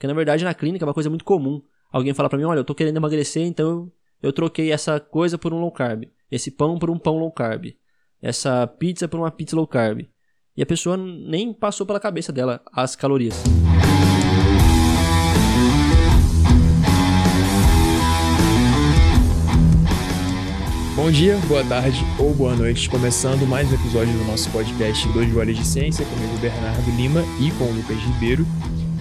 Porque na verdade na clínica é uma coisa muito comum. Alguém fala para mim, olha, eu tô querendo emagrecer, então eu, troquei essa coisa por um low carb. Esse pão por um pão low carb. Essa pizza por uma pizza low carb. E a pessoa nem passou pela cabeça dela as calorias. Bom dia, boa tarde ou boa noite. Começando mais um episódio do nosso podcast Dois Goles de Ciência, comigo Bernardo Lima e com o Lucas Ribeiro.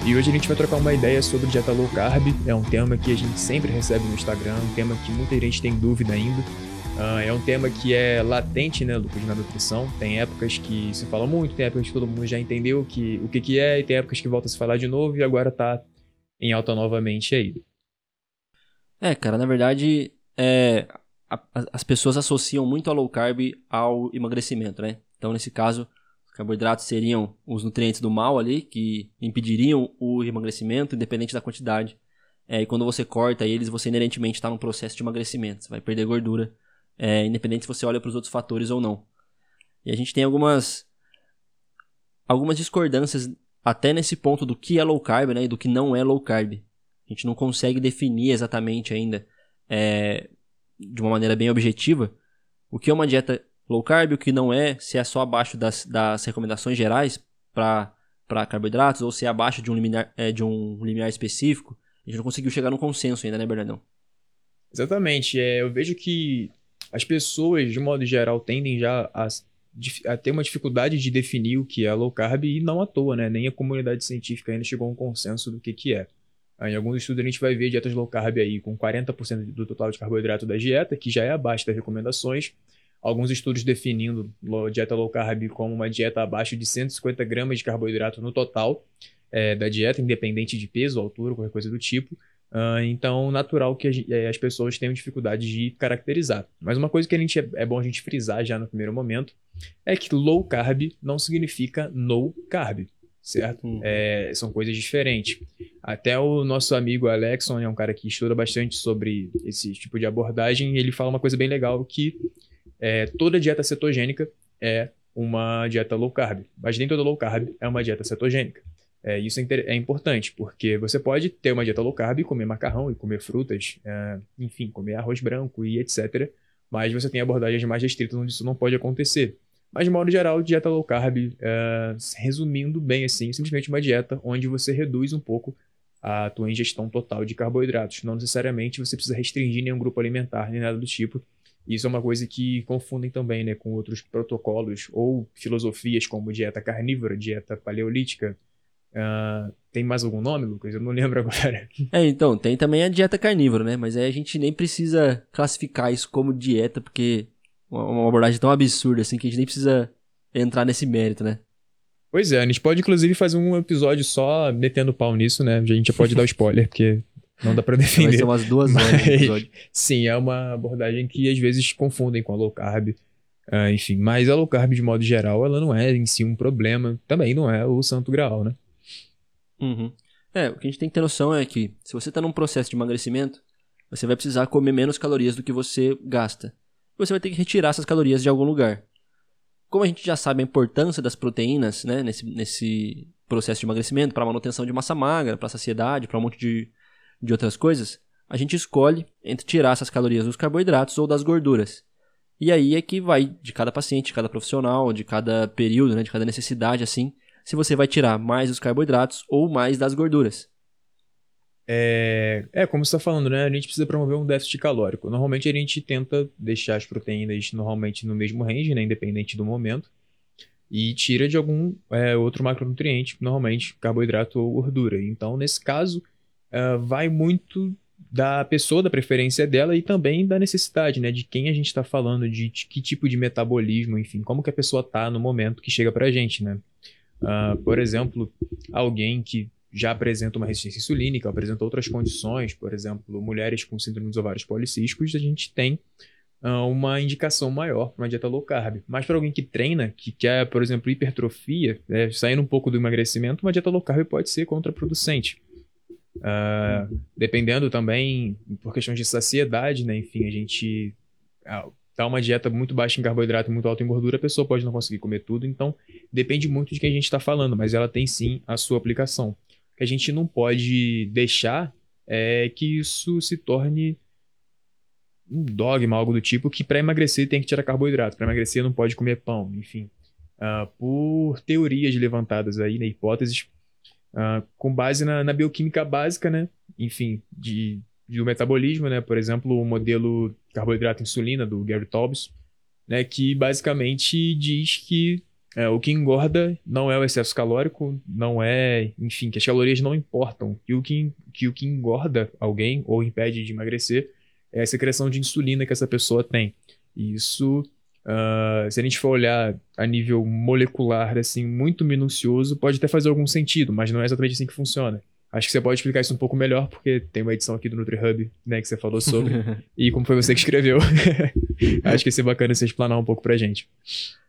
E hoje a gente vai trocar uma ideia sobre dieta low carb. É um tema que a gente sempre recebe no Instagram, um tema que muita gente tem dúvida ainda. Uh, é um tema que é latente, né, Lucas, na nutrição. Tem épocas que se fala muito, tem épocas que todo mundo já entendeu que, o que, que é, e tem épocas que volta a se falar de novo e agora tá em alta novamente aí. É, cara, na verdade, é, a, as pessoas associam muito a low carb ao emagrecimento, né? Então, nesse caso, Carboidratos seriam os nutrientes do mal ali, que impediriam o emagrecimento, independente da quantidade. É, e quando você corta eles, você inerentemente está num processo de emagrecimento. Você vai perder gordura, é, independente se você olha para os outros fatores ou não. E a gente tem algumas, algumas discordâncias até nesse ponto do que é low carb né, e do que não é low carb. A gente não consegue definir exatamente ainda, é, de uma maneira bem objetiva, o que é uma dieta low carb, o que não é, se é só abaixo das, das recomendações gerais para carboidratos ou se é abaixo de um, limiar, é, de um limiar específico. A gente não conseguiu chegar num consenso ainda, né, Bernardão? Exatamente. É, eu vejo que as pessoas, de modo geral, tendem já a, a, ter uma dificuldade de definir o que é low carb e não à toa, né? Nem a comunidade científica ainda chegou a um consenso do que, que é. Em alguns estudos a gente vai ver dietas low carb aí com 40% do total de carboidrato da dieta, que já é abaixo das recomendações, alguns estudos definindo dieta low carb como uma dieta abaixo de 150 gramas de carboidrato no total é, da dieta, independente de peso, altura, qualquer coisa do tipo. Uh, então, natural que a, é, as pessoas tenham dificuldade de caracterizar. Mas uma coisa que a gente é, é, bom a gente frisar já no primeiro momento é que low carb não significa no carb, certo? Uhum. É, são coisas diferentes. Até o nosso amigo Alexon é um cara que estuda bastante sobre esse tipo de abordagem e ele fala uma coisa bem legal que é, toda dieta cetogênica é uma dieta low carb, mas nem toda low carb é uma dieta cetogênica. É, isso é, é, importante, porque você pode ter uma dieta low carb e comer macarrão e comer frutas, é, enfim, comer arroz branco e etc. Mas você tem abordagens mais restritas onde isso não pode acontecer. Mas, de modo geral, dieta low carb, é, resumindo bem assim, simplesmente uma dieta onde você reduz um pouco a tua ingestão total de carboidratos. Não necessariamente você precisa restringir nenhum grupo alimentar, nem nada do tipo. Isso é uma coisa que confundem também né, com outros protocolos ou filosofias como dieta carnívora, dieta paleolítica. Uh, tem mais algum nome, Lucas? Eu não lembro agora. É, então, tem também a dieta carnívora, né? Mas aí a gente nem precisa classificar isso como dieta, porque é uma abordagem tão absurda assim que a gente nem precisa entrar nesse mérito, né? Pois é, a gente pode inclusive fazer um episódio só metendo pau nisso, né? A gente já pode dar o spoiler, porque não dá pra defender. Vai ser umas duas horas Mas, episódio. Sim, é uma abordagem que às vezes confundem com a low carb. Uh, enfim, mas a low carb, de modo geral, ela não é em si um problema. Também não é o santo grau, né? Uhum. É, o que a gente tem que ter noção é que se você está num processo de emagrecimento, você vai precisar comer menos calorias do que você gasta. Você vai ter que retirar essas calorias de algum lugar. Como a gente já sabe a importância das proteínas né, nesse, nesse processo de emagrecimento, para manutenção de massa magra, para saciedade, para um monte de de outras coisas, a gente escolhe entre tirar essas calorias dos carboidratos ou das gorduras. E aí é que vai de cada paciente, de cada profissional, de cada período, né, de cada necessidade, assim, se você vai tirar mais dos carboidratos ou mais das gorduras. É, é como você está falando, né? A gente precisa promover um déficit calórico. Normalmente a gente tenta deixar as proteínas normalmente no mesmo range, né, independente do momento, e tira de algum é, outro macronutriente, normalmente carboidrato ou gordura. Então, nesse caso, uh, vai muito da pessoa, da preferência dela e também da necessidade, né? De quem a gente está falando, de, que tipo de metabolismo, enfim, como que a pessoa tá no momento que chega pra gente, né? Uh, por exemplo, alguém que já apresenta uma resistência insulínica, apresenta outras condições, por exemplo, mulheres com síndrome dos ovários policísticos, a gente tem uh, uma indicação maior para uma dieta low carb. Mas para alguém que treina, que quer, por exemplo, hipertrofia, né, saindo um pouco do emagrecimento, uma dieta low carb pode ser contraproducente. Uh, dependendo também, por questões de saciedade, né? Enfim, a gente uh, dá uma dieta muito baixa em carboidrato muito alta em gordura, a pessoa pode não conseguir comer tudo. Então, depende muito de quem a gente está falando, mas ela tem sim a sua aplicação. que a gente não pode deixar é que isso se torne um dogma, algo do tipo, que para emagrecer tem que tirar carboidrato, para emagrecer não pode comer pão, enfim. Uh, por teorias levantadas aí, né, hipóteses, uh, com base na, na, bioquímica básica, né, enfim, de, do metabolismo, né, por exemplo, o modelo carboidrato-insulina do Gary Taubes, né, que basicamente diz que é, o que engorda não é o excesso calórico, não é, enfim, que as calorias não importam, que o que, que, o que engorda alguém ou impede de emagrecer é a secreção de insulina que essa pessoa tem. E isso, uh, se a gente for olhar a nível molecular, assim, muito minucioso, pode até fazer algum sentido, mas não é exatamente assim que funciona. Acho que você pode explicar isso um pouco melhor, porque tem uma edição aqui do NutriHub, né, que você falou sobre, e como foi você que escreveu. Acho que ia ser bacana você explanar um pouco pra gente.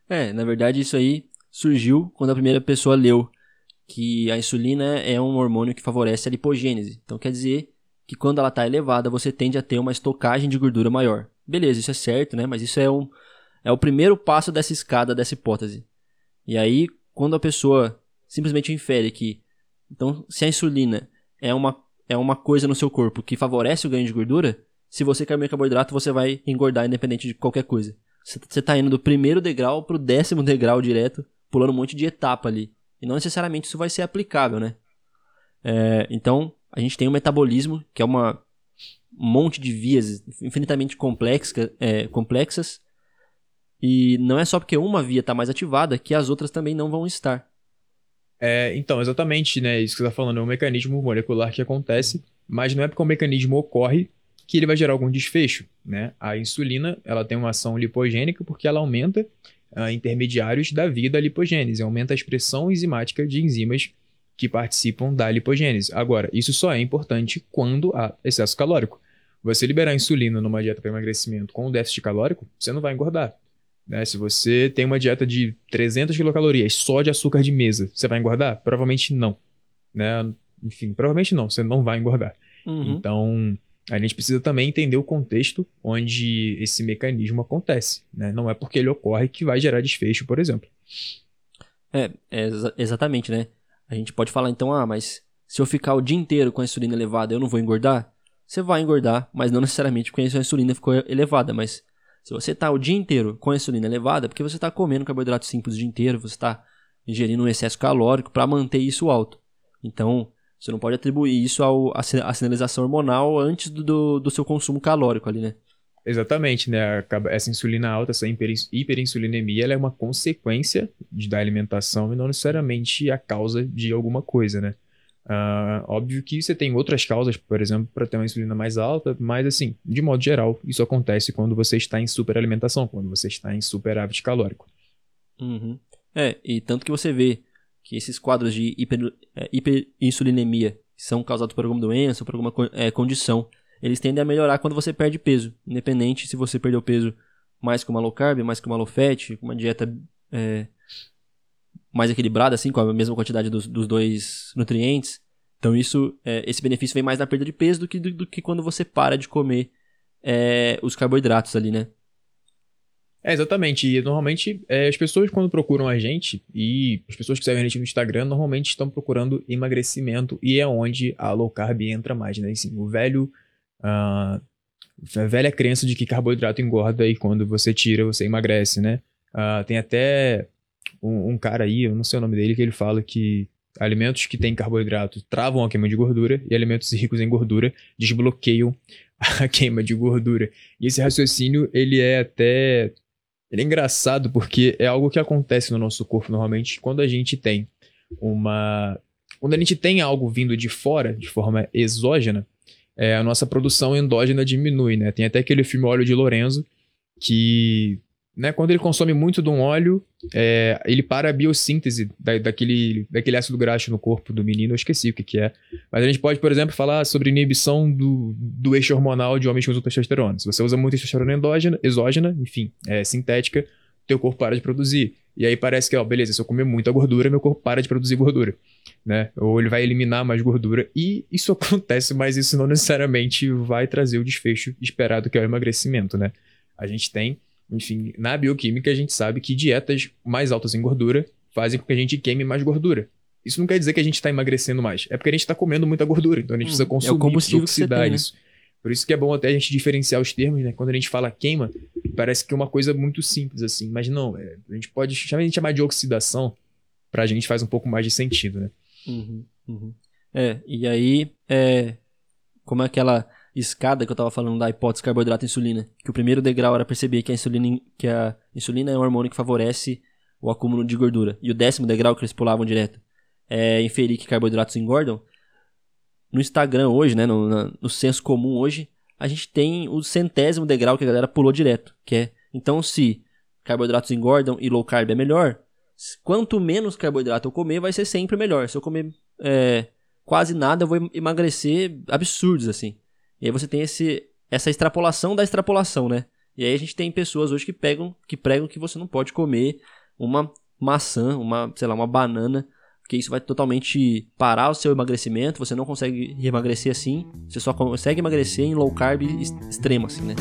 É, na verdade isso aí surgiu quando a primeira pessoa leu que a insulina é um hormônio que favorece a lipogênese. Então quer dizer que quando ela está elevada, você tende a ter uma estocagem de gordura maior. Beleza, isso é certo, né? Mas isso é, um, é o primeiro passo dessa escada, dessa hipótese. E aí, quando a pessoa simplesmente infere que, então, se a insulina é uma, é uma coisa no seu corpo que favorece o ganho de gordura, se você comer carboidrato, você vai engordar independente de qualquer coisa. Você está indo do primeiro degrau para o décimo degrau direto, pulando um monte de etapa ali. E não necessariamente isso vai ser aplicável, né? É, então, a gente tem o metabolismo, que é uma, um monte de vias infinitamente complexa, é, complexas. E não é só porque uma via está mais ativada que as outras também não vão estar. É, então, exatamente, né? Isso que você está falando é um mecanismo molecular que acontece, mas não é porque o mecanismo ocorre que ele vai gerar algum desfecho, né? A insulina, ela tem uma ação lipogênica porque ela aumenta uh, intermediários da via da lipogênese, aumenta a expressão enzimática de enzimas que participam da lipogênese. Agora, isso só é importante quando há excesso calórico. Você liberar insulina numa dieta para emagrecimento com déficit calórico, você não vai engordar. Né? Se você tem uma dieta de 300 quilocalorias só de açúcar de mesa, você vai engordar? Provavelmente não. Né? Enfim, provavelmente não, você não vai engordar. Uhum. Então, a gente precisa também entender o contexto onde esse mecanismo acontece. Né? Não é porque ele ocorre que vai gerar desfecho, por exemplo. É, é exatamente, né? A gente pode falar então, ah, mas se eu ficar o dia inteiro com a insulina elevada, eu não vou engordar? Você vai engordar, mas não necessariamente porque a sua insulina ficou elevada, mas se você está o dia inteiro com a insulina elevada, porque você está comendo carboidrato simples o dia inteiro, você está ingerindo um excesso calórico para manter isso alto. Então, você não pode atribuir isso à sinalização hormonal antes do, do, do seu consumo calórico ali, né? Exatamente, né? Essa insulina alta, essa hiperinsulinemia, ela é uma consequência da alimentação e não necessariamente a causa de alguma coisa, né? Uh, óbvio que você tem outras causas, por exemplo, para ter uma insulina mais alta, mas assim, de modo geral, isso acontece quando você está em superalimentação, quando você está em superávit calórico. Uhum. É, e tanto que você vê que esses quadros de hiper, é, hiperinsulinemia são causados por alguma doença, por alguma é, condição, eles tendem a melhorar quando você perde peso. Independente se você perdeu peso mais com uma low carb, mais com uma low fat, com uma dieta é, mais equilibrada, assim, com a mesma quantidade dos, dos dois nutrientes. Então isso, é, esse benefício vem mais na perda de peso do que, do, do que quando você para de comer é, os carboidratos ali, né? É, exatamente. E normalmente é, as pessoas quando procuram a gente, e as pessoas que seguem a gente no Instagram, normalmente estão procurando emagrecimento e é onde a low carb entra mais, né? Assim, o velho Uh, a velha crença de que carboidrato engorda e quando você tira você emagrece, né? Uh, tem até um, um, cara aí, eu não sei o nome dele, que ele fala que alimentos que têm carboidrato travam a queima de gordura e alimentos ricos em gordura desbloqueiam a queima de gordura. E esse raciocínio, ele é até... Ele é engraçado porque é algo que acontece no nosso corpo normalmente quando a gente tem uma... Quando a gente tem algo vindo de fora, de forma exógena, é, a nossa produção endógena diminui, né? Tem até aquele filme Óleo de Lorenzo, que né, quando ele consome muito de um óleo, é, ele para a biossíntese da, daquele, daquele ácido graxo no corpo do menino, eu esqueci o que, que é. Mas a gente pode, por exemplo, falar sobre inibição do, do eixo hormonal de homens que usam testosterona. Se você usa muito testosterona endógena, exógena, enfim, é, sintética, teu corpo para de produzir. E aí parece que, ó, beleza, se eu comer muita gordura, meu corpo para de produzir gordura, né? Ou ele vai eliminar mais gordura. E isso acontece, mas isso não necessariamente vai trazer o desfecho esperado, que é o emagrecimento, né? A gente tem, enfim, na bioquímica a gente sabe que dietas mais altas em gordura fazem com que a gente queime mais gordura. isso não quer dizer que a gente está emagrecendo mais. É porque a gente está comendo muita gordura. Então a gente precisa consumir, é o combustível oxidar tem, né? isso. Por isso que é bom até a gente diferenciar os termos, né? Quando a gente fala queima, parece que é uma coisa muito simples, assim. Mas não, é, a gente pode chamar, a gente chamar de oxidação, pra gente faz um pouco mais de sentido, né? Uhum, uhum. É, e aí, é, como é aquela escada que eu tava falando da hipótese carboidrato insulina, que o primeiro degrau era perceber que a insulina, que a insulina é um hormônio que favorece o acúmulo de gordura. E o décimo degrau que eles pulavam direto é inferir que carboidratos engordam. No Instagram hoje, né, no, no senso comum hoje, a gente tem o centésimo degrau que a galera pulou direto, que é, então se carboidratos engordam e low carb é melhor, quanto menos carboidrato eu comer, vai ser sempre melhor. Se eu comer é, quase nada, eu vou emagrecer absurdos, assim. E aí você tem esse, essa extrapolação da extrapolação, né? E aí a gente tem pessoas hoje que pegam, que pregam que você não pode comer uma maçã, uma, sei lá, uma banana, que isso vai totalmente parar o seu emagrecimento, você não consegue emagrecer assim, você só consegue emagrecer em low carb extremo, assim, né?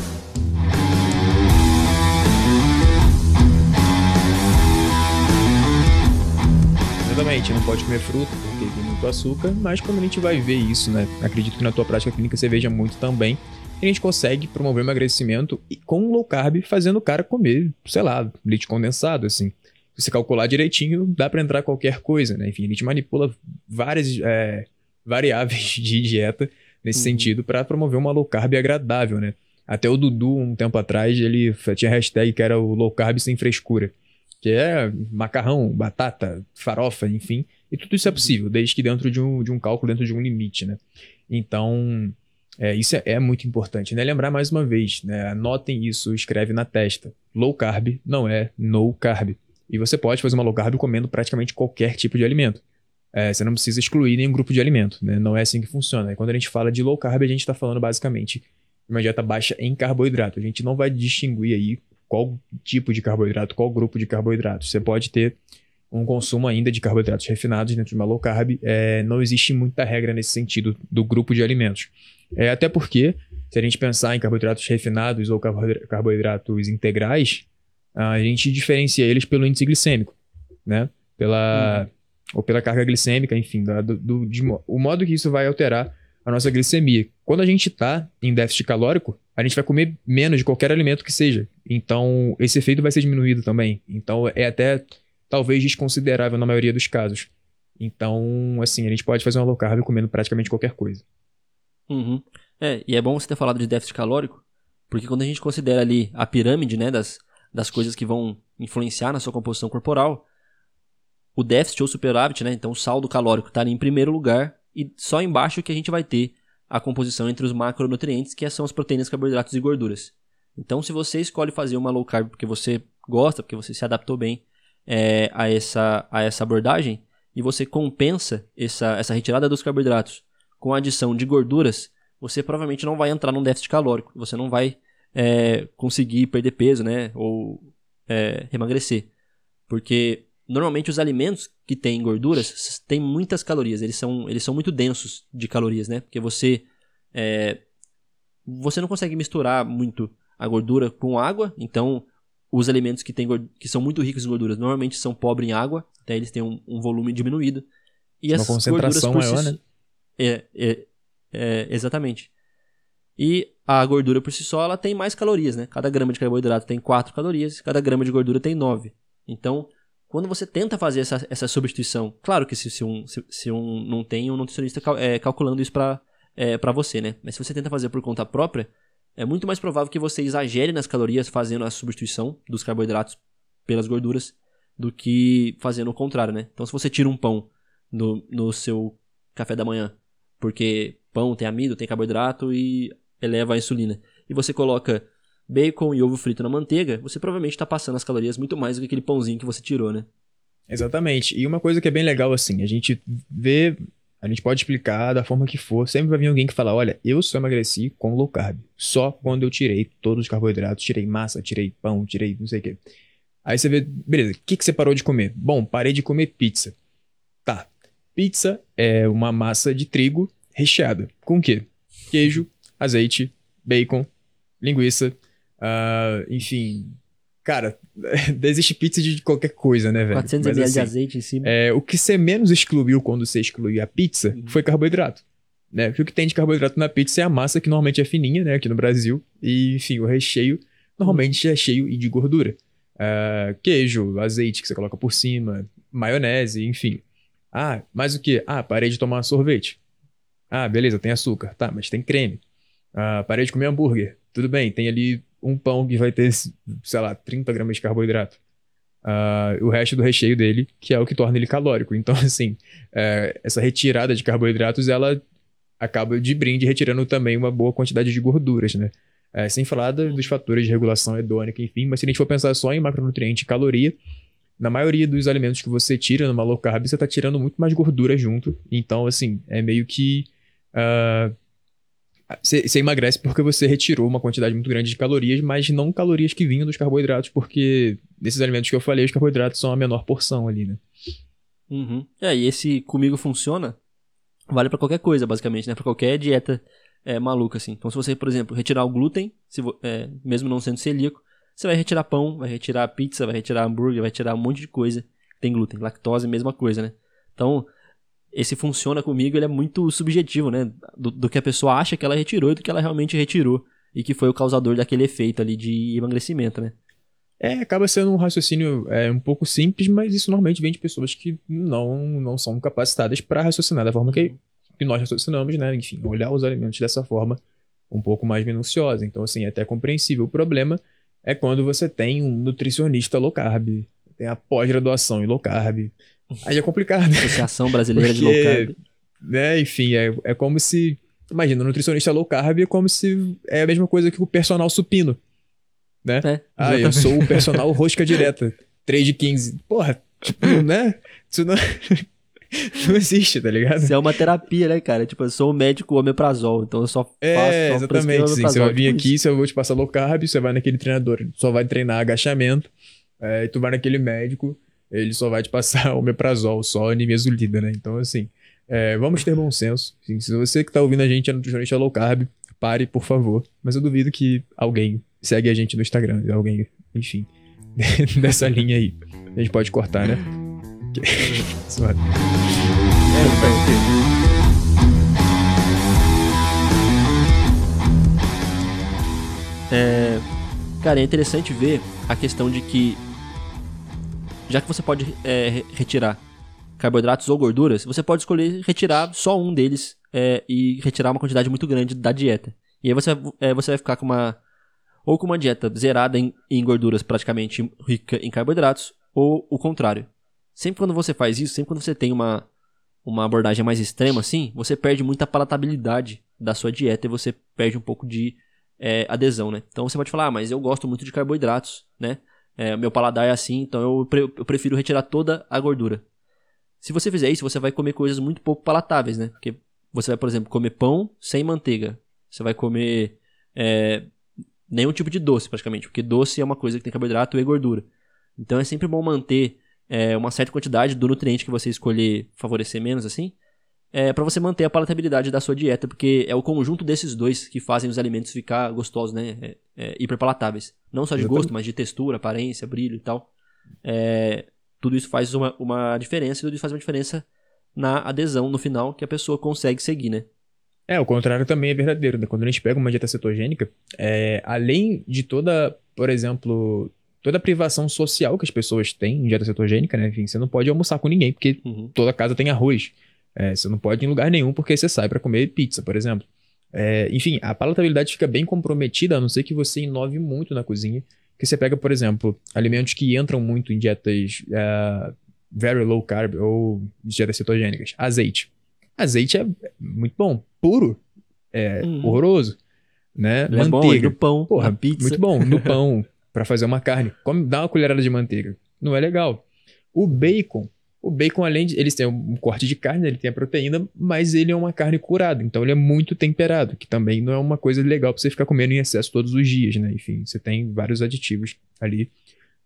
Exatamente, não pode comer fruta porque muito açúcar, mas quando a gente vai ver isso, né? Acredito que na tua prática clínica você veja muito também. A gente consegue promover emagrecimento com low carb, fazendo o cara comer, sei lá, leite condensado, assim. Se você calcular direitinho, dá para entrar qualquer coisa, né? Enfim, a gente manipula várias é, variáveis de dieta nesse uhum. sentido para promover uma low carb agradável, né? Até o Dudu, um tempo atrás, ele tinha hashtag que era o low carb sem frescura que é macarrão, batata, farofa, enfim. E tudo isso é possível, desde que dentro de um, de um cálculo, dentro de um limite, né? Então, é, isso é, é, muito importante, né? Lembrar mais uma vez, né? Anotem isso, escreve na testa. Low carb não é no carb. E você pode fazer uma low carb comendo praticamente qualquer tipo de alimento. É, você não precisa excluir nenhum grupo de alimento, né? Não é assim que funciona. E quando a gente fala de low carb, a gente está falando basicamente de uma dieta baixa em carboidrato. A gente não vai distinguir aí qual tipo de carboidrato, qual grupo de carboidrato. Você pode ter um consumo ainda de carboidratos refinados dentro de uma low carb. É, não existe muita regra nesse sentido do grupo de alimentos. É, até porque, se a gente pensar em carboidratos refinados ou carboidratos integrais, a gente diferencia eles pelo índice glicêmico, né? Pela, uhum. Ou pela carga glicêmica, enfim, do, do, de, o modo que isso vai alterar a nossa glicemia. Quando a gente está em déficit calórico, a gente vai comer menos de qualquer alimento que seja. Então, esse efeito vai ser diminuído também. Então, é até talvez desconsiderável na maioria dos casos. Então, assim, a gente pode fazer uma low carb comendo praticamente qualquer coisa. Uhum. É, e é bom você ter falado de déficit calórico, porque quando a gente considera ali a pirâmide, né, das, das coisas que vão influenciar na sua composição corporal, o déficit ou superávit, né, então o saldo calórico está ali em primeiro lugar, e só embaixo que a gente vai ter a composição entre os macronutrientes, que são as proteínas, carboidratos e gorduras. Então, se você escolhe fazer uma low carb porque você gosta, porque você se adaptou bem é, a, essa, a essa abordagem, e você compensa essa, essa retirada dos carboidratos com a adição de gorduras, você provavelmente não vai entrar num déficit calórico, você não vai é, conseguir perder peso, né, ou é, emagrecer. Porque normalmente os alimentos que têm gorduras têm muitas calorias, eles são, eles são muito densos de calorias, né? Porque você é, você não consegue misturar muito a gordura com água, então os alimentos que, tem, que são muito ricos em gorduras normalmente são pobres em água, até eles têm um, um volume diminuído. E Uma concentração maior, si, né? É, é, é, exatamente. E a gordura por si só ela tem mais calorias, né? Cada grama de carboidrato tem 4 calorias, cada grama de gordura tem 9. Então, quando você tenta fazer essa, essa substituição, claro que se, se, um, se, se um não tem um nutricionista cal, é, calculando isso para é, você, né? Mas se você tenta fazer por conta própria, é muito mais provável que você exagere nas calorias fazendo a substituição dos carboidratos pelas gorduras do que fazendo o contrário, né? Então, se você tira um pão no, no seu café da manhã, porque pão tem amido, tem carboidrato e eleva a insulina, e você coloca bacon e ovo frito na manteiga, você provavelmente está passando as calorias muito mais do que aquele pãozinho que você tirou, né? Exatamente. E uma coisa que é bem legal, assim, a gente vê, a gente pode explicar da forma que for, sempre vai vir alguém que fala, olha, eu só emagreci com low carb, só quando eu tirei todos os carboidratos, tirei massa, tirei pão, tirei não sei o quê. Aí você vê, beleza, o que, que você parou de comer? Bom, parei de comer pizza. Tá, pizza é uma massa de trigo recheada. Com o quê? Queijo, azeite, bacon, linguiça, Uh, enfim, Cara, existe pizza de qualquer coisa, né, velho? 400 Mas, ml assim, de azeite em cima. é, o que você menos excluiu quando você excluiu a pizza Uhum. foi carboidrato. Né? Porque o que tem de carboidrato na pizza é a massa, que normalmente é fininha, né, aqui no Brasil. E, enfim, o recheio normalmente é cheio de gordura. Ah, queijo, azeite que você coloca por cima, maionese, enfim. Ah, mais o que? Ah, parei de tomar sorvete. Ah, beleza, tem açúcar. Tá, mas tem creme. Ah, parei de comer hambúrguer. Tudo bem, tem ali um pão que vai ter, sei lá, 30 gramas de carboidrato. Ah, o resto do recheio dele, que é o que torna ele calórico. Então, assim, é, essa retirada de carboidratos, ela acaba de brinde retirando também uma boa quantidade de gorduras, né? É, sem falar dos fatores de regulação hedônica, enfim. Mas se a gente for pensar só em macronutriente e caloria, na maioria dos alimentos que você tira numa low carb, você tá tirando muito mais gordura junto. Então, assim, é meio que. ah, Você emagrece porque você retirou uma quantidade muito grande de calorias, mas não calorias que vinham dos carboidratos, porque desses alimentos que eu falei, os carboidratos são a menor porção ali, né? Uhum. É, e esse comigo funciona vale pra qualquer coisa, basicamente, né? Pra qualquer dieta é, maluca, assim. Então, se você, por exemplo, retirar o glúten, se é, mesmo não sendo celíaco, você vai retirar pão, vai retirar pizza, vai retirar hambúrguer, vai tirar um monte de coisa que tem glúten. Lactose, mesma coisa, né? Então, esse funciona comigo, ele é muito subjetivo, né? Do, do que a pessoa acha que ela retirou e do que ela realmente retirou. E que foi o causador daquele efeito ali de emagrecimento, né? É, acaba sendo um raciocínio é, um pouco simples, mas isso normalmente vem de pessoas que não, não são capacitadas para raciocinar da forma que, que nós raciocinamos, né? Enfim, olhar os alimentos dessa forma um pouco mais minuciosa. Então, assim, é até compreensível. O problema é quando você tem um nutricionista low carb, tem a pós-graduação em low carb. Aí é complicado, Associação Brasileira de Low Porque- Carb. né? Enfim, é, é como se. Imagina, o nutricionista low carb é como se é a mesma coisa que o personal supino. Né? É, Ah, eu sou o personal rosca direta. 3 de 15. Porra, tipo, né? Isso não, não existe, tá ligado? Isso é uma terapia, né, cara? Tipo, eu sou o médico omeprazol, então eu só faço. É, só exatamente. Assim, você vai vir tipo aqui, isso. eu vou te passar low carb, você vai naquele treinador, só vai treinar agachamento. É, e tu vai naquele médico, ele só vai te passar omeprazol, só nimesulida, né? Então, assim, é, vamos ter bom senso. Assim, se você que tá ouvindo a gente é nutricionista low carb, pare, por favor. Mas eu duvido que alguém segue a gente no Instagram, alguém, enfim, dessa linha aí. A gente pode cortar, né? Só- É, ter. É, cara, é interessante ver a questão de que, já que você pode é, re- retirar carboidratos ou gorduras, você pode escolher retirar só um deles é, e retirar uma quantidade muito grande da dieta. E aí você, é, você vai ficar com uma. Ou com uma dieta zerada em, em gorduras, praticamente rica em carboidratos, ou o contrário. Sempre quando você faz isso, sempre quando você tem uma, uma abordagem mais extrema assim, você perde muita palatabilidade da sua dieta e você perde um pouco de é, adesão, né? Então você pode falar, ah, mas eu gosto muito de carboidratos, né? É, meu paladar é assim, então eu, pre- eu prefiro retirar toda a gordura. Se você fizer isso, você vai comer coisas muito pouco palatáveis, né? Porque você vai, por exemplo, comer pão sem manteiga. Você vai comer é, nenhum tipo de doce, praticamente. Porque doce é uma coisa que tem carboidrato e gordura. Então é sempre bom manter é, uma certa quantidade do nutriente que você escolher favorecer menos, assim, é, para você manter a palatabilidade da sua dieta, porque é o conjunto desses dois que fazem os alimentos ficar gostosos, né? É, é, hiperpalatáveis. Não só de Exatamente. gosto, mas de textura, aparência, brilho e tal. É, tudo isso faz uma, uma diferença e tudo isso faz uma diferença na adesão no final que a pessoa consegue seguir, né? É, o contrário também é verdadeiro, né? Quando a gente pega uma dieta cetogênica, é, além de toda, por exemplo, toda a privação social que as pessoas têm em dieta cetogênica, né? Enfim, você não pode almoçar com ninguém, porque Uhum. toda casa tem arroz. É, você não pode ir em lugar nenhum porque você sai para comer pizza, por exemplo. É, enfim, a palatabilidade fica bem comprometida, a não ser que você inove muito na cozinha. Que você pega, por exemplo, alimentos que entram muito em dietas é, very low carb ou dietas cetogênicas. Azeite. Azeite é muito bom. Puro é Uhum. horroroso. Né? Ele é bom, Manteiga. no pão, Porra, pizza. muito bom. No pão, pra fazer uma carne. Come, dá uma colherada de manteiga. Não é legal. O bacon. O bacon, além de. Eles têm um corte de carne, ele tem a proteína, mas ele é uma carne curada. Então ele é muito temperado, que também não é uma coisa legal pra você ficar comendo em excesso todos os dias, né? Enfim, você tem vários aditivos ali.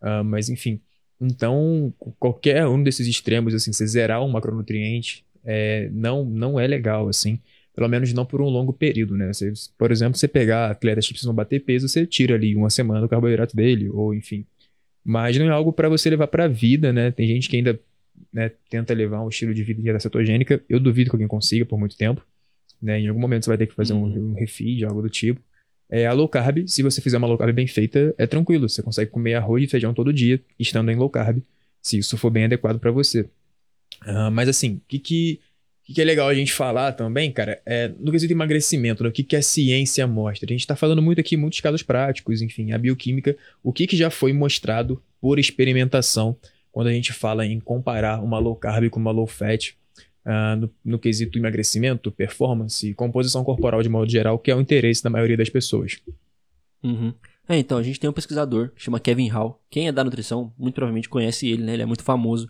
Ah, mas enfim. Então, qualquer um desses extremos, assim, você zerar um macronutriente, é, não, não é legal, assim. Pelo menos não por um longo período, né? Você, por exemplo, você pegar atletas que precisam bater peso, você tira ali uma semana o carboidrato dele, ou enfim. mas não é algo para você levar para a vida, né? Tem gente que ainda né, tenta levar um estilo de vida dieta cetogênica. Eu duvido que alguém consiga por muito tempo. Né? Em algum momento você vai ter que fazer uhum. um, um refeed, algo do tipo. É, a low carb, se você fizer uma low carb bem feita, é tranquilo. Você consegue comer arroz e feijão todo dia, estando em low carb, se isso for bem adequado para você. Uh, mas assim, o que, que, que, é legal a gente falar também, cara, é no quesito de emagrecimento, né? o que, que a ciência mostra. A gente está falando muito aqui, muitos casos práticos, enfim, a bioquímica, o que, que já foi mostrado por experimentação quando a gente fala em comparar uma low carb com uma low fat uh, no, no, quesito emagrecimento, performance, composição corporal de modo geral, que é o interesse da maioria das pessoas. Uhum. É, então, a gente tem um pesquisador, chama Kevin Hall. Quem é da nutrição, muito provavelmente conhece ele, né? Ele é muito famoso.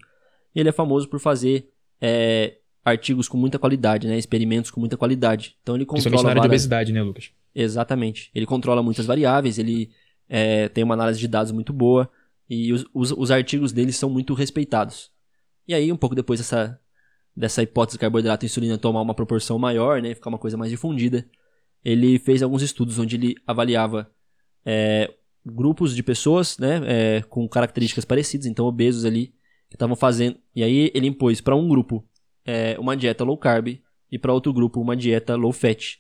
Ele é famoso por fazer é, artigos com muita qualidade, né? Experimentos com muita qualidade. Então ele controla. Principalmente na área várias... de obesidade, né, Lucas? Exatamente. Ele controla muitas variáveis, ele é, tem uma análise de dados muito boa. E os, os, os artigos dele são muito respeitados. E aí, um pouco depois dessa, dessa hipótese de carboidrato e insulina tomar uma proporção maior, né, ficar uma coisa mais difundida, ele fez alguns estudos onde ele avaliava é, grupos de pessoas né, é, com características parecidas, então obesos ali, que estavam fazendo. E aí ele impôs para um grupo é, uma dieta low carb e para outro grupo uma dieta low fat.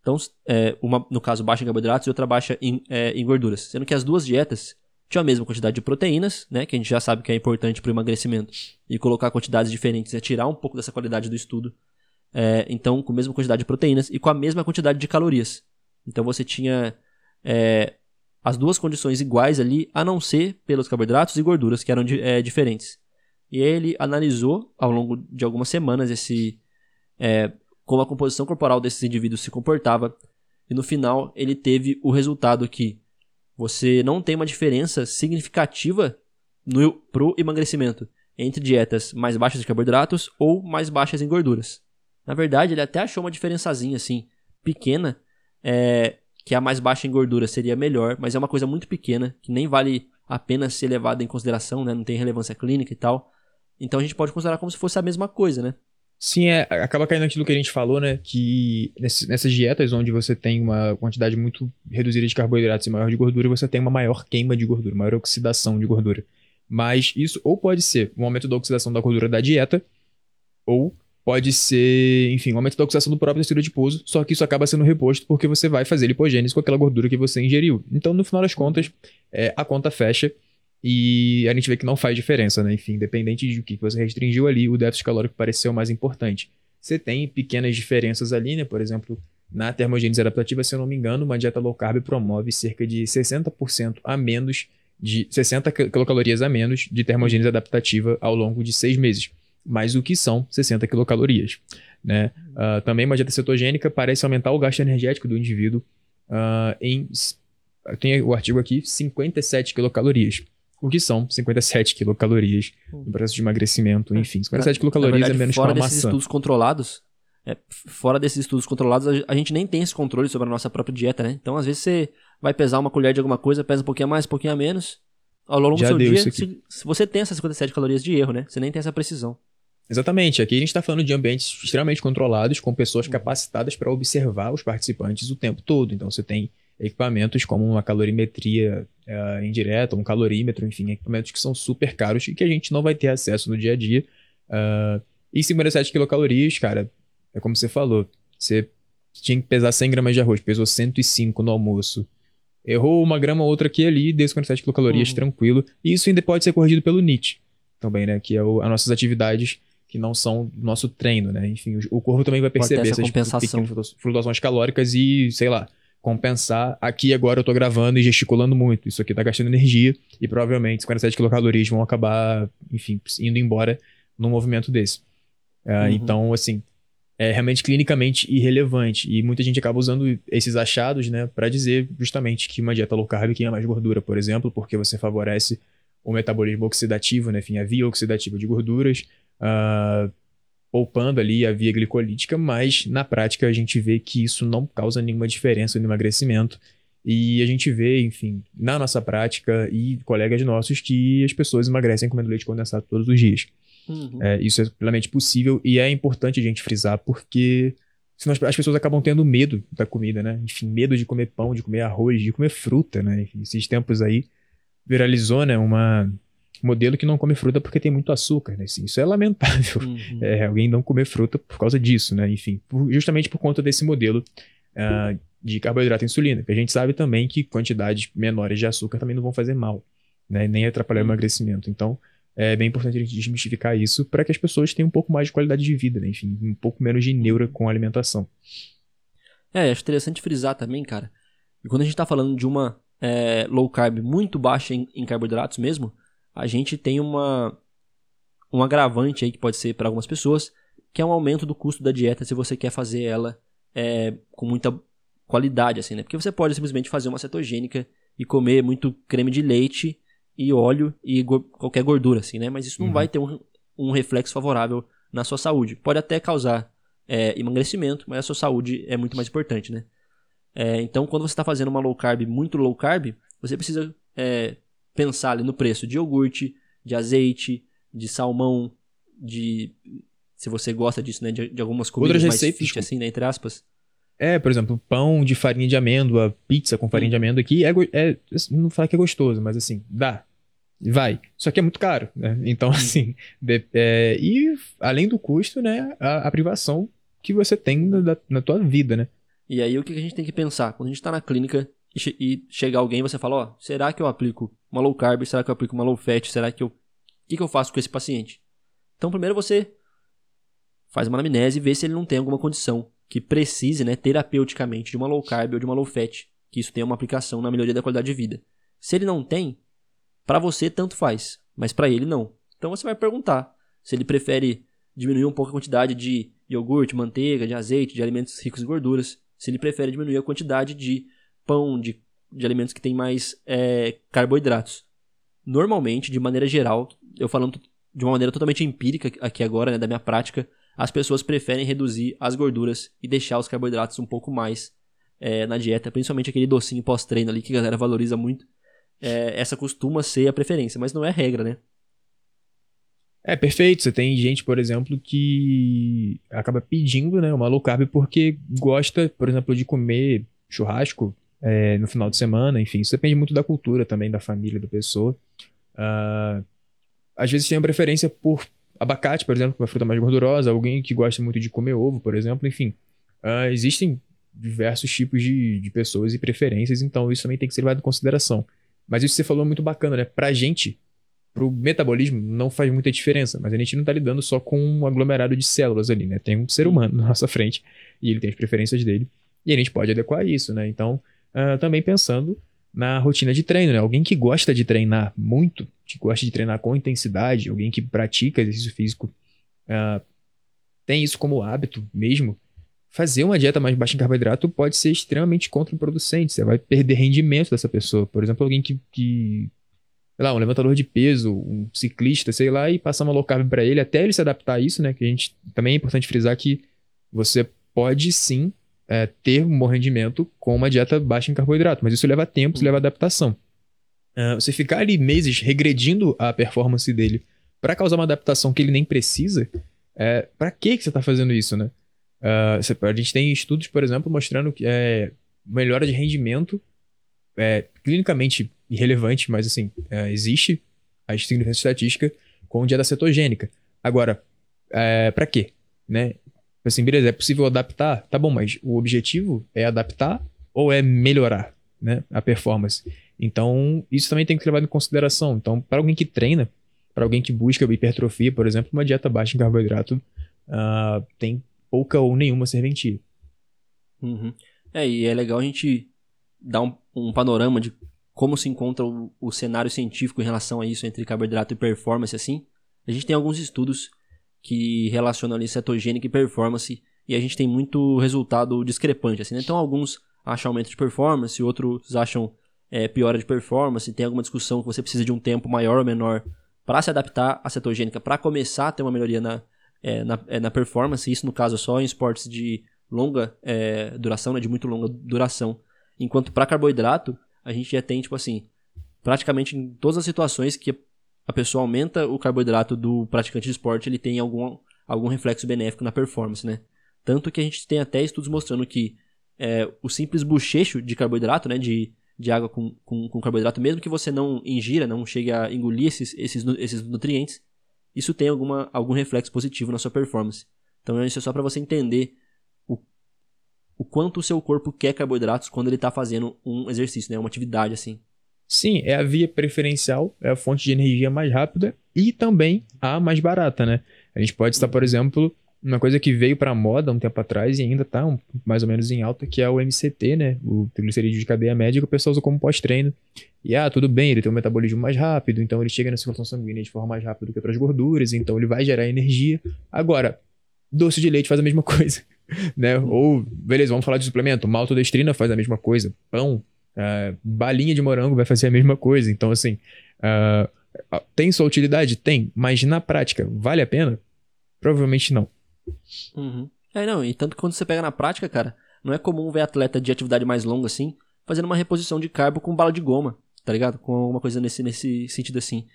Então, é, uma, no caso, baixa em carboidratos e outra baixa em, é, em gorduras. Sendo que as duas dietas tinha a mesma quantidade de proteínas, né, que a gente já sabe que é importante para o emagrecimento, e colocar quantidades diferentes é tirar um pouco dessa qualidade do estudo. É, então, com a mesma quantidade de proteínas e com a mesma quantidade de calorias. Então, você tinha é, as duas condições iguais ali, a não ser pelos carboidratos e gorduras, que eram é, diferentes. E ele analisou, ao longo de algumas semanas, esse é, como a composição corporal desses indivíduos se comportava, e no final ele teve o resultado que você não tem uma diferença significativa no, pro emagrecimento entre dietas mais baixas de carboidratos ou mais baixas em gorduras. Na verdade, ele até achou uma diferençazinha assim, pequena, é, que a mais baixa em gordura seria melhor, mas é uma coisa muito pequena, que nem vale a pena ser levada em consideração, né? não tem relevância clínica e tal. Então a gente pode considerar como se fosse a mesma coisa, né? Sim, é, acaba caindo naquilo que a gente falou, né? Que nesse, nessas dietas onde você tem uma quantidade muito reduzida de carboidratos e maior de gordura, você tem uma maior queima de gordura, maior oxidação de gordura. Mas isso ou pode ser um aumento da oxidação da gordura da dieta, ou pode ser, enfim, um aumento da oxidação do próprio tecido adiposo, só que isso acaba sendo reposto porque você vai fazer lipogênese com aquela gordura que você ingeriu. Então, no final das contas, é, a conta fecha e a gente vê que não faz diferença, né? Enfim, independente de que você restringiu ali, o déficit calórico pareceu mais importante. Você tem pequenas diferenças ali, né? Por exemplo, na termogênese adaptativa, se eu não me engano, uma dieta low carb promove cerca de 60% a menos de 60 quilocalorias a menos de termogênese adaptativa ao longo de seis meses. Mas o que são 60 quilocalorias? Né? Uh, também uma dieta cetogênica parece aumentar o gasto energético do indivíduo uh, em. Tem o artigo aqui, 57 quilocalorias o que são 57 quilocalorias no processo de emagrecimento, é. enfim. 57 quilocalorias verdade, é menos fora que uma desses maçã. estudos controlados, é, fora desses estudos controlados, a gente nem tem esse controle sobre a nossa própria dieta, né? Então, às vezes, você vai pesar uma colher de alguma coisa, pesa um pouquinho a mais, um pouquinho a menos. Ao longo Já do seu dia, se, se, você tem essas 57 calorias de erro, né? Você nem tem essa precisão. Exatamente. Aqui a gente está falando de ambientes extremamente controlados, com pessoas capacitadas para observar os participantes o tempo todo. Então, você tem equipamentos como uma calorimetria uh, indireta, um calorímetro, enfim, equipamentos que são super caros e que a gente não vai ter acesso no dia a dia. Uh, e 57 quilocalorias, cara, é como você falou, você tinha que pesar 100 gramas de arroz, pesou 105 no almoço. Errou uma grama ou outra aqui e ali, deu 57 quilocalorias, uhum. tranquilo. E isso ainda pode ser corrigido pelo NIT, também, né? Que é o, as nossas atividades que não são do nosso treino, né? Enfim, o, o corpo também vai perceber essas compensação. flutuações calóricas e, sei lá, compensar. Aqui agora eu tô gravando e gesticulando muito. Isso aqui tá gastando energia e provavelmente 57 quilocalorias vão acabar, enfim, indo embora num movimento desse. Uh, uhum. Então, assim, é realmente clinicamente irrelevante. E muita gente acaba usando esses achados, né, para dizer justamente que uma dieta low carb queima mais gordura, por exemplo, porque você favorece o metabolismo oxidativo, né, enfim, a via oxidativa de gorduras. Uh, poupando ali a via glicolítica, mas na prática a gente vê que isso não causa nenhuma diferença no emagrecimento. E a gente vê, enfim, na nossa prática e colegas nossos que as pessoas emagrecem comendo leite condensado todos os dias. Uhum. É, isso é plenamente possível e é importante a gente frisar porque senão as pessoas acabam tendo medo da comida, né? Enfim, medo de comer pão, de comer arroz, de comer fruta, né? Enfim, esses tempos aí viralizou, né, uma modelo que não come fruta porque tem muito açúcar, né? Assim, isso é lamentável. Uhum. É, alguém não comer fruta por causa disso, né? Enfim, por, justamente por conta desse modelo uh, de carboidrato e insulina, que a gente sabe também que quantidades menores de açúcar também não vão fazer mal, né? Nem atrapalhar uhum. o emagrecimento. Então, é bem importante a gente desmistificar isso para que as pessoas tenham um pouco mais de qualidade de vida, né? Enfim, um pouco menos de neura com a alimentação. É, acho interessante frisar também, cara. E quando a gente está falando de uma é, low carb muito baixa em, em, carboidratos mesmo, a gente tem uma um agravante aí que pode ser para algumas pessoas, que é um aumento do custo da dieta se você quer fazer ela é, com muita qualidade, assim, né? Porque você pode simplesmente fazer uma cetogênica e comer muito creme de leite e óleo e go qualquer gordura, assim, né? Mas isso não uhum. vai ter um, um reflexo favorável na sua saúde. Pode até causar é, emagrecimento, mas a sua saúde é muito mais importante, né? É, então, quando você está fazendo uma low carb muito low carb, você precisa é, pensar ali no preço de iogurte, de azeite, de salmão, de se você gosta disso, né, de, de algumas comidas Outras mais fit, assim, né, entre aspas. É, por exemplo, pão de farinha de amêndoa, pizza com farinha hum. de amêndoa aqui, é, é, não falar que é gostoso, mas assim, dá. Vai. Só que é muito caro, né? Então, assim, de, é, e além do custo, né, a, a privação que você tem na, na tua vida, né? E aí o que a gente tem que pensar? Quando a gente tá na clínica e, che e chega alguém você fala, ó, oh, será que eu aplico uma low carb? Será que eu aplico uma low fat? Será que eu... O que, que eu faço com esse paciente? Então primeiro você faz uma anamnese e vê se ele não tem alguma condição que precise, né, terapeuticamente de uma low carb ou de uma low fat, que isso tenha uma aplicação na melhoria da qualidade de vida. Se ele não tem, para você tanto faz, mas para ele não. Então você vai perguntar se ele prefere diminuir um pouco a quantidade de iogurte, manteiga, de azeite, de alimentos ricos em gorduras, se ele prefere diminuir a quantidade de pão, de, de alimentos que têm mais é, carboidratos. Normalmente, de maneira geral, eu falando de uma maneira totalmente empírica aqui agora, né, da minha prática, as pessoas preferem reduzir as gorduras e deixar os carboidratos um pouco mais é, na dieta, principalmente aquele docinho pós-treino ali que a galera valoriza muito. É, essa costuma ser a preferência, mas não é regra, né? É, perfeito. Você tem gente, por exemplo, que acaba pedindo né, uma low carb porque gosta, por exemplo, de comer churrasco é, no final de semana. Enfim, isso depende muito da cultura também, da família da pessoa. Uh, às vezes tem uma preferência por abacate, por exemplo, uma fruta mais gordurosa. Alguém que gosta muito de comer ovo, por exemplo. Enfim, uh, existem diversos tipos de, de pessoas e preferências, então isso também tem que ser levado em consideração. Mas isso que você falou é muito bacana, né? Pra gente, pro metabolismo não faz muita diferença, mas a gente não está lidando só com um aglomerado de células ali, né? Tem um ser humano na nossa frente e ele tem as preferências dele e a gente pode adequar isso, né? Então, uh, também pensando na rotina de treino, né? Alguém que gosta de treinar muito, que gosta de treinar com intensidade, alguém que pratica exercício físico, uh, tem isso como hábito mesmo, fazer uma dieta mais baixa em carboidrato pode ser extremamente contraproducente. Você vai perder rendimento dessa pessoa. Por exemplo, alguém que, que sei lá, um levantador de peso, um ciclista, sei lá, e passar uma low carb para ele até ele se adaptar a isso, né? Que a gente também é importante frisar que você pode sim é, ter um bom rendimento com uma dieta baixa em carboidrato, mas isso leva tempo, isso leva adaptação. Uh, você ficar ali meses regredindo a performance dele para causar uma adaptação que ele nem precisa, é, para que você está fazendo isso, né? Uh, você, a gente tem estudos, por exemplo, mostrando que é, melhora de rendimento é, clinicamente irrelevante, mas assim, é, existe a significância estatística com dieta cetogênica. Agora, é, para quê? Né? Assim, beleza, é possível adaptar? Tá bom, mas o objetivo é adaptar ou é melhorar né, a performance? Então, isso também tem que ser levado em consideração. Então, para alguém que treina, para alguém que busca hipertrofia, por exemplo, uma dieta baixa em carboidrato uh, tem pouca ou nenhuma serventia. Uhum. É, e é legal a gente dar um, um panorama de como se encontra o, o, cenário científico em relação a isso entre carboidrato e performance, assim, a gente tem alguns estudos que relacionam ali cetogênica e performance e a gente tem muito resultado discrepante, assim, né? Então, alguns acham aumento de performance, outros acham é, piora de performance, tem alguma discussão que você precisa de um tempo maior ou menor para se adaptar à cetogênica, para começar a ter uma melhoria na, é, na, é, na, performance, isso no caso só em esportes de longa é, duração, né, de muito longa duração. Enquanto para carboidrato, a gente já tem, tipo assim, praticamente em todas as situações que a pessoa aumenta o carboidrato do praticante de esporte, ele tem algum, algum reflexo benéfico na performance, né? Tanto que a gente tem até estudos mostrando que é, o simples bochecho de carboidrato, né, de de água com, com, com, carboidrato, mesmo que você não ingira, não chegue a engolir esses, esses, esses nutrientes, isso tem alguma, algum reflexo positivo na sua performance. Então isso é só para você entender o, o quanto o seu corpo quer carboidratos quando ele está fazendo um exercício, né? uma atividade assim. Sim, é a via preferencial, é a fonte de energia mais rápida e também a mais barata, né? A gente pode estar, por exemplo, uma coisa que veio para moda um tempo atrás e ainda está um, mais ou menos em alta, que é o MCT, né? O triglicerídeo de cadeia média que o pessoal usa como pós-treino. E ah, tudo bem, ele tem um metabolismo mais rápido, então ele chega na circulação sanguínea de forma mais rápida do que outras gorduras, então ele vai gerar energia. Agora, doce de leite faz a mesma coisa, né? Ou, beleza, vamos falar de suplemento, maltodestrina faz a mesma coisa, pão, uh, balinha de morango vai fazer a mesma coisa. Então, assim, uh, tem sua utilidade? Tem, mas na prática, vale a pena? Provavelmente não. Uhum. É, não, e tanto que quando você pega na prática, cara, não é comum ver atleta de atividade mais longa assim, fazendo uma reposição de carbo com bala de goma, tá ligado? Com alguma coisa nesse, nesse sentido assim.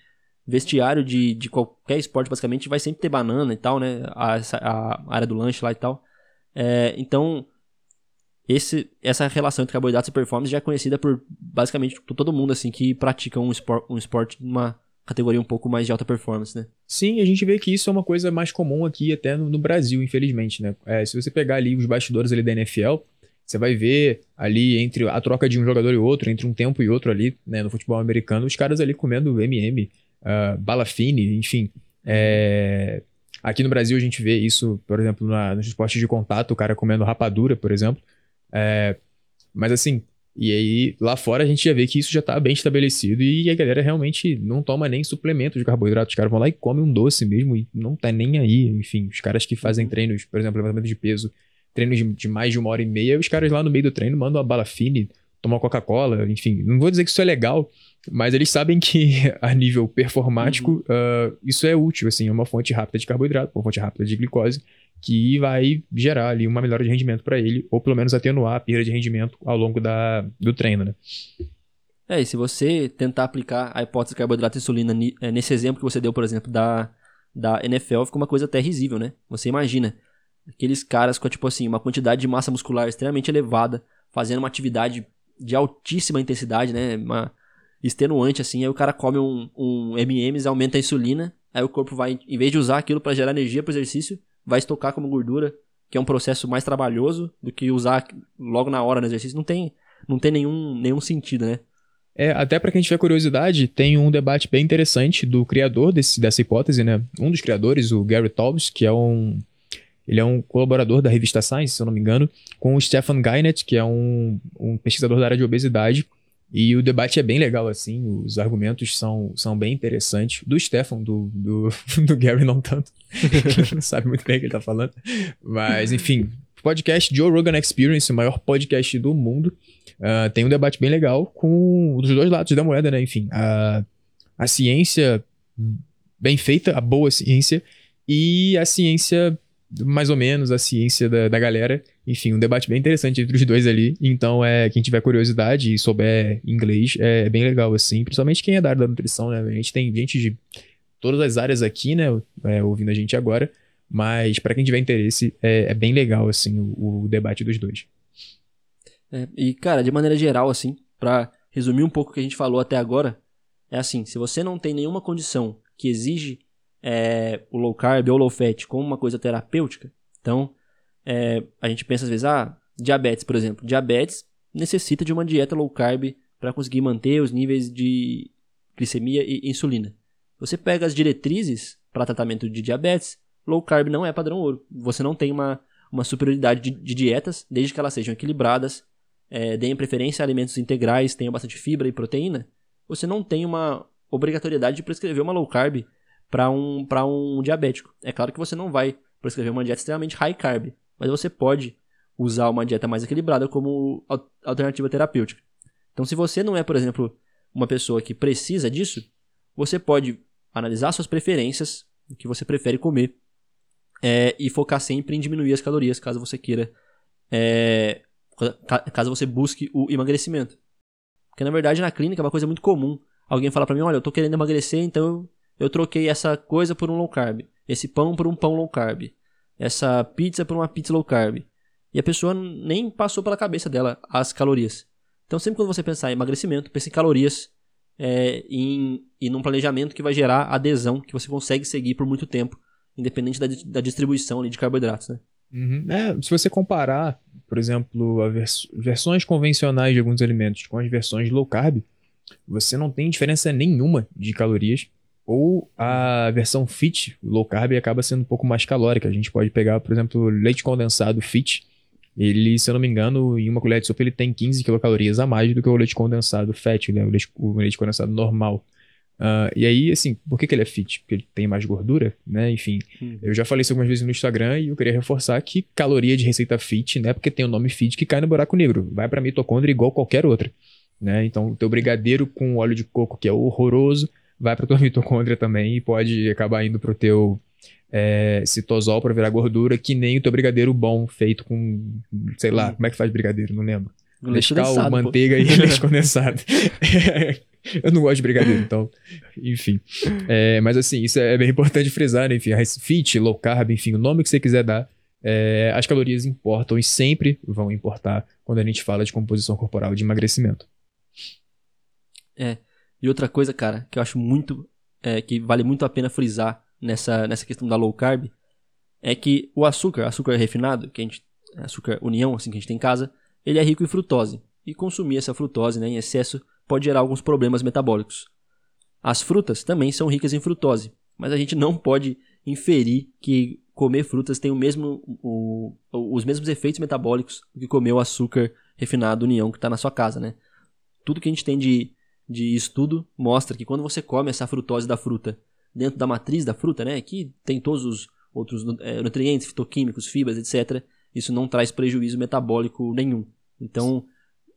Vestiário de, de qualquer esporte, basicamente, vai sempre ter banana e tal, né? A, a área do lanche lá e tal. É, então, esse, essa relação entre carboidratos e performance já é conhecida por basicamente todo mundo assim que pratica um, um esporte numa categoria um pouco mais de alta performance, né? Sim, a gente vê que isso é uma coisa mais comum aqui até no, no Brasil, infelizmente, né? É, se você pegar ali os bastidores ali da NFL, você vai ver ali entre a troca de um jogador e outro, entre um tempo e outro ali, né, no futebol americano, os caras ali comendo MM, uh, ah, bala fine, enfim. É... Aqui no Brasil a gente vê isso, por exemplo, na, nos esportes de contato, o cara comendo rapadura, por exemplo. É... Mas assim, e aí, lá fora, a gente já vê que isso já tá bem estabelecido e a galera realmente não toma nem suplemento de carboidrato. Os caras vão lá e comem um doce mesmo e não tá nem aí. Enfim, os caras que fazem treinos, por exemplo, levantamento de peso, treinos de, de mais de uma hora e meia, os caras lá no meio do treino mandam uma bala fine, tomam Coca-Cola, enfim. Não vou dizer que isso é legal, mas eles sabem que a nível performático, uhum. uh, isso é útil, assim, é uma fonte rápida de carboidrato, uma fonte rápida de glicose que vai gerar ali uma melhora de rendimento para ele, ou pelo menos atenuar a perda de rendimento ao longo da, do treino, né? É, e se você tentar aplicar a hipótese de carboidrato e insulina é, nesse exemplo que você deu, por exemplo, da, da NFL, fica uma coisa até risível, né? Você imagina aqueles caras com, tipo assim, uma quantidade de massa muscular extremamente elevada, fazendo uma atividade de altíssima intensidade, né? Uma extenuante, assim, aí o cara come um, um MMs, aumenta a insulina, aí o corpo vai, em vez de usar aquilo para gerar energia para exercício, vai estocar como gordura, que é um processo mais trabalhoso do que usar logo na hora no exercício. Não tem, não tem nenhum, nenhum sentido, né? É, até para quem tiver curiosidade, tem um debate bem interessante do criador desse, dessa hipótese, né? Um dos criadores, o Gary Taubes, que é um ele é um colaborador da revista Science, se eu não me engano, com o Stefan Gainet, que é um, um pesquisador da área de obesidade, e o debate é bem legal, assim, os argumentos são, são bem interessantes. Do Stefan, do, do, do Gary, não tanto. não sabe muito bem o que ele tá falando. Mas, enfim, podcast Joe Rogan Experience, o maior podcast do mundo. Uh, tem um debate bem legal com os dois lados da moeda, né? Enfim, a, a ciência bem feita, a boa ciência, e a ciência mais ou menos a ciência da, da galera. Enfim, um debate bem interessante entre os dois ali. Então, é quem tiver curiosidade e souber inglês, é, bem legal, assim. Principalmente quem é da área da nutrição, né? A gente tem gente de todas as áreas aqui, né? É, ouvindo a gente agora. Mas para quem tiver interesse, é, é, bem legal, assim, o, o debate dos dois. É, e, cara, de maneira geral, assim, para resumir um pouco o que a gente falou até agora, é assim, se você não tem nenhuma condição que exige é, o low carb ou low fat como uma coisa terapêutica, então é, a gente pensa às vezes, ah, diabetes, por exemplo. Diabetes necessita de uma dieta low carb para conseguir manter os níveis de glicemia e insulina. Você pega as diretrizes para tratamento de diabetes, low carb não é padrão ouro. Você não tem uma, uma superioridade de, de dietas, desde que elas sejam equilibradas, é, deem preferência a alimentos integrais, tenham bastante fibra e proteína. Você não tem uma obrigatoriedade de prescrever uma low carb para um, um diabético. É claro que você não vai prescrever uma dieta extremamente high carb, mas você pode usar uma dieta mais equilibrada como alternativa terapêutica. Então, se você não é, por exemplo, uma pessoa que precisa disso, você pode analisar suas preferências, o que você prefere comer, é, e focar sempre em diminuir as calorias, caso você queira, é, caso você busque o emagrecimento. Porque na verdade na clínica é uma coisa muito comum. Alguém fala para mim, olha, eu tô querendo emagrecer, então eu troquei essa coisa por um low carb, esse pão por um pão low carb, essa pizza por uma pizza low carb. E a pessoa nem passou pela cabeça dela as calorias. Então, sempre quando você pensar em emagrecimento, pense em calorias é, em, e num planejamento que vai gerar adesão, que você consegue seguir por muito tempo, independente da, da distribuição ali, de carboidratos, né? Uhum. É, se você comparar, por exemplo, vers versões convencionais de alguns alimentos com as versões low carb, você não tem diferença nenhuma de calorias. Ou a versão fit, low carb, acaba sendo um pouco mais calórica. A gente pode pegar, por exemplo, leite condensado fit. Ele, se eu não me engano, em uma colher de sopa ele tem 15 quilocalorias a mais do que o leite condensado fat, né? o, leite, o leite condensado normal. Uh, e aí, assim, por que, que ele é fit? Porque ele tem mais gordura, né? Enfim, uhum. eu já falei isso algumas vezes no Instagram e eu queria reforçar que caloria de receita fit, né? Porque tem o nome fit que cai no buraco negro. Vai pra mitocôndria igual qualquer outra, né? Então, o teu brigadeiro com óleo de coco, que é horroroso, vai pra tua mitocôndria também e pode acabar indo pro teu é, citosol para virar gordura, que nem o teu brigadeiro bom, feito com, sei lá, uhum. como é que faz brigadeiro? Não lembro. Leite Nescau, manteiga e leite condensado. Eu não gosto de brigadeiro, então, enfim. É, mas assim, isso é bem importante frisar, né? Enfim, fit, low carb, enfim, o nome que você quiser dar, é, as calorias importam e sempre vão importar quando a gente fala de composição corporal de emagrecimento. É. E outra coisa, cara, que eu acho muito. É, que vale muito a pena frisar nessa, nessa questão da low carb, é que o açúcar, açúcar refinado, que a gente. açúcar união, assim, que a gente tem em casa, ele é rico em frutose. E consumir essa frutose né, em excesso pode gerar alguns problemas metabólicos. As frutas também são ricas em frutose, mas a gente não pode inferir que comer frutas tem o mesmo, o, os mesmos efeitos metabólicos que comer o açúcar refinado União que está na sua casa, né? Tudo que a gente tem de, de estudo mostra que quando você come essa frutose da fruta dentro da matriz da fruta, né, que tem todos os outros é, nutrientes, fitoquímicos, fibras, etc., isso não traz prejuízo metabólico nenhum. Então,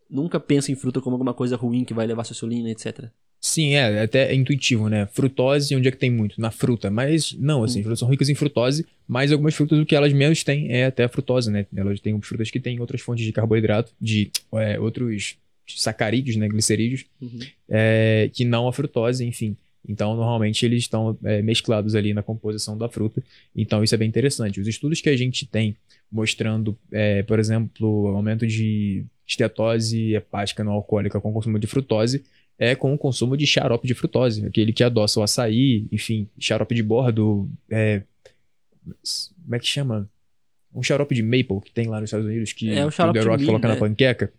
nunca pense em fruta como alguma coisa ruim que vai levar sua insulina, etc. Sim, é, até é intuitivo, né? Frutose, onde é que tem muito? Na fruta. Mas não, assim, hum. frutas são ricas em frutose, mas algumas frutas o que elas menos têm é até a frutose, né? Elas têm frutas que têm outras fontes de carboidrato, de é, outros sacarídeos, né? Glicerídeos, uhum. é, que não a frutose, enfim. Então, normalmente, eles estão é, mesclados ali na composição da fruta. Então, isso é bem interessante. Os estudos que a gente tem mostrando, é, por exemplo, aumento de estetose hepática não alcoólica com consumo de frutose é com o consumo de xarope de frutose, aquele que adoça o açaí, enfim, xarope de bordo, é, como é que chama? Um xarope de maple que tem lá nos Estados Unidos que é, o, o The Rock coloca né? na panqueca.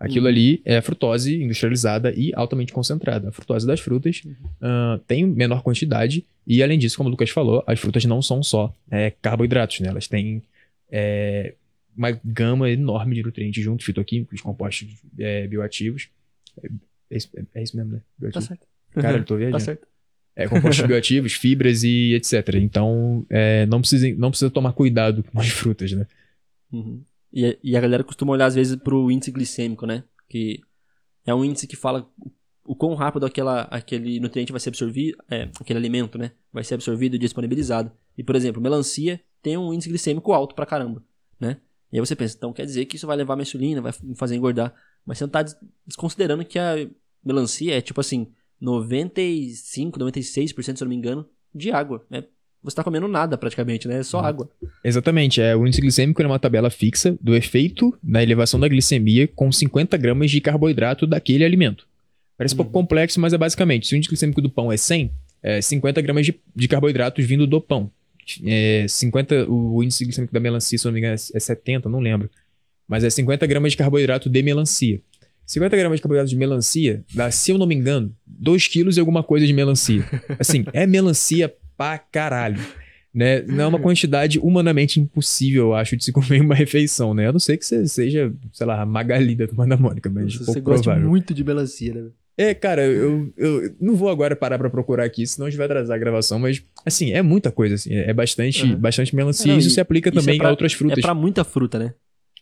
Aquilo uhum. ali é frutose industrializada e altamente concentrada. A frutose das frutas uhum. uh, tem menor quantidade e, além disso, como o Lucas falou, as frutas não são só é, carboidratos, né? Elas têm é, uma gama enorme de nutrientes junto, fitoquímicos, compostos é, bioativos. É, é, isso, é, isso mesmo, né? Bioativo. Tá certo. Cara, eu tô viajando. Tá certo. É, compostos bioativos, fibras e etc. Então, é, não, precisa, não precisa tomar cuidado com as frutas, né? Uhum. E, e, a galera costuma olhar, às vezes, pro índice glicêmico, né? Que é um índice que fala o quão rápido aquela, aquele nutriente vai ser absorvido, é, aquele alimento, né? Vai ser absorvido e disponibilizado. E, por exemplo, melancia tem um índice glicêmico alto pra caramba, né? E aí você pensa, então quer dizer que isso vai levar a insulina, vai me fazer engordar. Mas você não tá desconsiderando que a melancia é tipo assim, 95, 96%, se eu não me engano, de água. Né? Você tá comendo nada praticamente, né? É só água. Exatamente. É, o índice glicêmico é uma tabela fixa do efeito da elevação da glicemia com 50 gramas de carboidrato daquele alimento. Parece um pouco uhum. complexo, mas é basicamente, se o índice glicêmico do pão é 100, é 50 gramas de, de carboidratos vindo do pão é 50, o índice glicêmico da melancia, se não me engano, é 70, não lembro. Mas é 50 gramas de carboidrato de melancia. 50 gramas de carboidrato de melancia dá, se eu não me engano, 2 quilos e alguma coisa de melancia. Assim, é melancia pra caralho. Né? Não é uma quantidade humanamente impossível, eu acho, de se comer uma refeição, né? A não ser que você seja, sei lá, Magalida do Manda Mônica, mas Você pouco gosta provável. muito de melancia, né? É, cara, eu, eu não vou agora parar pra procurar aqui, senão a gente vai atrasar a gravação, mas, assim, é muita coisa, assim, é bastante, uhum. bastante melancia. É, não, isso se aplica isso também é pra, a outras frutas. É pra muita fruta, né?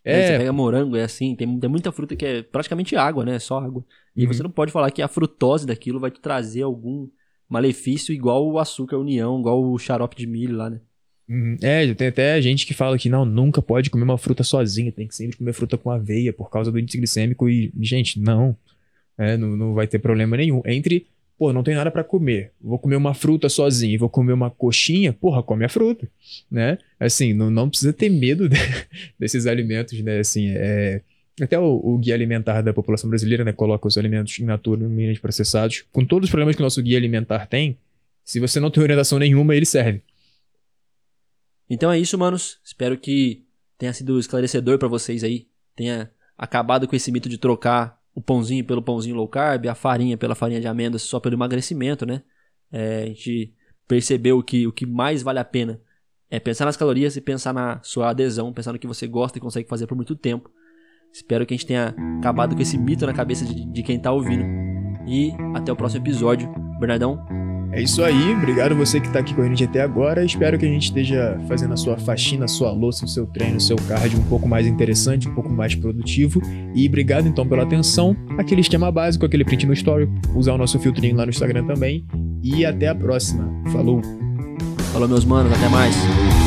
É. Você pega morango, é assim, tem, tem muita fruta que é praticamente água, né? Só água. E uhum. você não pode falar que a frutose daquilo vai te trazer algum malefício igual o açúcar união, igual o xarope de milho lá, né? Uhum. É, tem até gente que fala que não, nunca pode comer uma fruta sozinha, tem que sempre comer fruta com aveia por causa do índice glicêmico e, gente, não. É, não, não vai ter problema nenhum. Entre, pô, não tem nada para comer, vou comer uma fruta sozinho e vou comer uma coxinha, porra, come a fruta, né? Assim, não, não precisa ter medo de, desses alimentos, né? Assim, é, Até o, o, guia alimentar da população brasileira, né, coloca os alimentos in natura, minimamente processados. Com todos os problemas que o nosso guia alimentar tem, se você não tem orientação nenhuma, ele serve. Então é isso, manos. Espero que tenha sido esclarecedor para vocês aí. Tenha acabado com esse mito de trocar o pãozinho pelo pãozinho low carb, a farinha pela farinha de amêndoas só pelo emagrecimento, né? É, a gente percebeu que o que mais vale a pena é pensar nas calorias e pensar na sua adesão, pensar no que você gosta e consegue fazer por muito tempo. Espero que a gente tenha acabado com esse mito na cabeça de, de quem tá ouvindo. E até o próximo episódio. Bernardão. É isso aí, obrigado você que tá aqui com a gente até agora. Espero que a gente esteja fazendo a sua faxina, a sua louça, o seu treino, o seu cardio um pouco mais interessante, um pouco mais produtivo. E obrigado então pela atenção. Aquele esquema básico, aquele print no story, usar o nosso filtrinho lá no Instagram também. E até a próxima. Falou! Falou, meus manos, até mais.